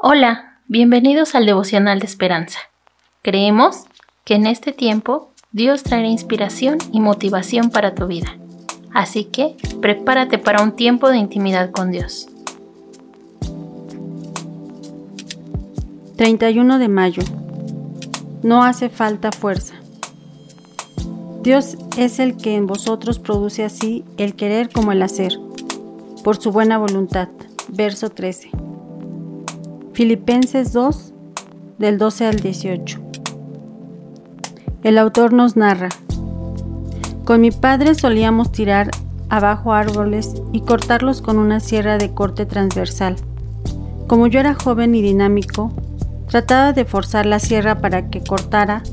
Hola, bienvenidos al devocional de esperanza. Creemos que en este tiempo Dios traerá inspiración y motivación para tu vida. Así que prepárate para un tiempo de intimidad con Dios. 31 de mayo. No hace falta fuerza. Dios es el que en vosotros produce así el querer como el hacer, por su buena voluntad. Verso 13. Filipenses 2, del 12 al 18. El autor nos narra, con mi padre solíamos tirar abajo árboles y cortarlos con una sierra de corte transversal. Como yo era joven y dinámico, trataba de forzar la sierra para que cortara,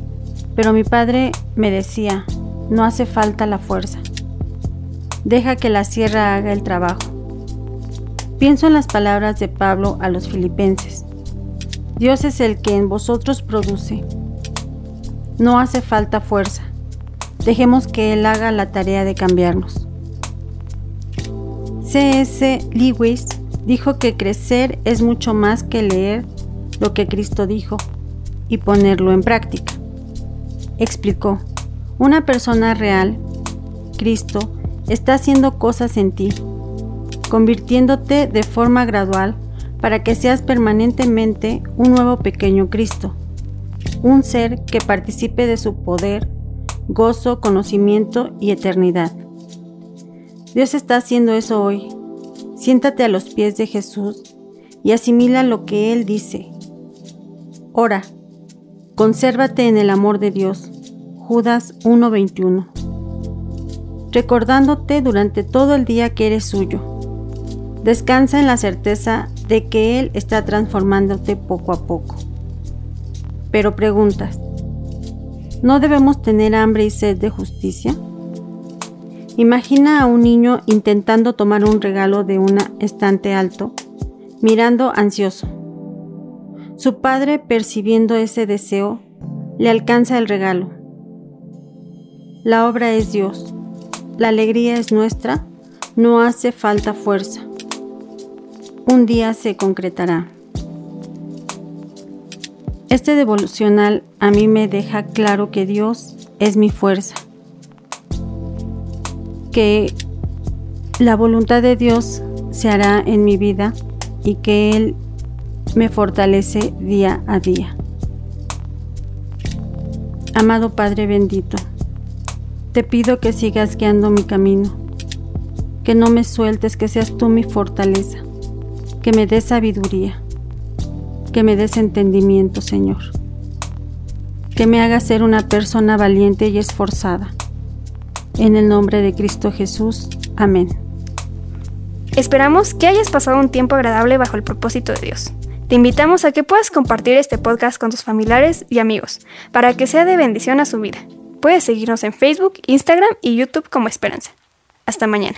pero mi padre me decía, no hace falta la fuerza. Deja que la sierra haga el trabajo. Pienso en las palabras de Pablo a los filipenses. Dios es el que en vosotros produce. No hace falta fuerza. Dejemos que Él haga la tarea de cambiarnos. C.S. Lewis dijo que crecer es mucho más que leer lo que Cristo dijo y ponerlo en práctica. Explicó, una persona real, Cristo, está haciendo cosas en ti convirtiéndote de forma gradual para que seas permanentemente un nuevo pequeño Cristo, un ser que participe de su poder, gozo, conocimiento y eternidad. Dios está haciendo eso hoy. Siéntate a los pies de Jesús y asimila lo que Él dice. Ora, consérvate en el amor de Dios. Judas 1:21. Recordándote durante todo el día que eres suyo Descansa en la certeza de que Él está transformándote poco a poco. Pero preguntas, ¿no debemos tener hambre y sed de justicia? Imagina a un niño intentando tomar un regalo de un estante alto, mirando ansioso. Su padre, percibiendo ese deseo, le alcanza el regalo. La obra es Dios, la alegría es nuestra, no hace falta fuerza un día se concretará. Este devolucional a mí me deja claro que Dios es mi fuerza, que la voluntad de Dios se hará en mi vida y que Él me fortalece día a día. Amado Padre bendito, te pido que sigas guiando mi camino, que no me sueltes, que seas tú mi fortaleza que me des sabiduría, que me des entendimiento, Señor, que me haga ser una persona valiente y esforzada. En el nombre de Cristo Jesús. Amén. Esperamos que hayas pasado un tiempo agradable bajo el propósito de Dios. Te invitamos a que puedas compartir este podcast con tus familiares y amigos para que sea de bendición a su vida. Puedes seguirnos en Facebook, Instagram y YouTube como Esperanza. Hasta mañana.